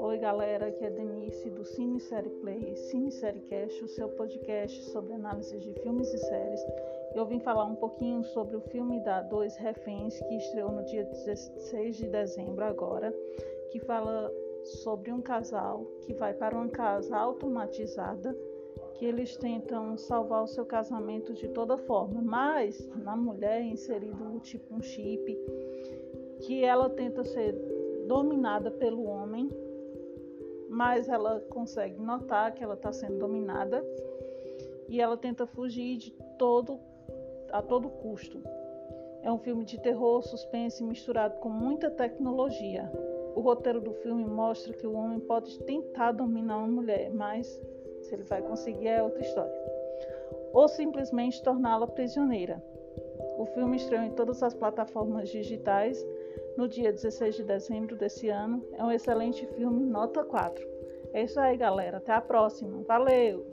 Oi galera, aqui é Denise do Cine Série Play, Cine Série Cast, o seu podcast sobre análise de filmes e séries. Eu vim falar um pouquinho sobre o filme da Dois Reféns, que estreou no dia 16 de dezembro agora, que fala sobre um casal que vai para uma casa automatizada que eles tentam salvar o seu casamento de toda forma, mas na mulher é inserido tipo um chip que ela tenta ser dominada pelo homem, mas ela consegue notar que ela está sendo dominada e ela tenta fugir de todo a todo custo. É um filme de terror, suspense misturado com muita tecnologia. O roteiro do filme mostra que o homem pode tentar dominar uma mulher, mas se ele vai conseguir é outra história. Ou simplesmente torná-la prisioneira. O filme estreou em todas as plataformas digitais no dia 16 de dezembro desse ano. É um excelente filme, nota 4. É isso aí, galera. Até a próxima. Valeu!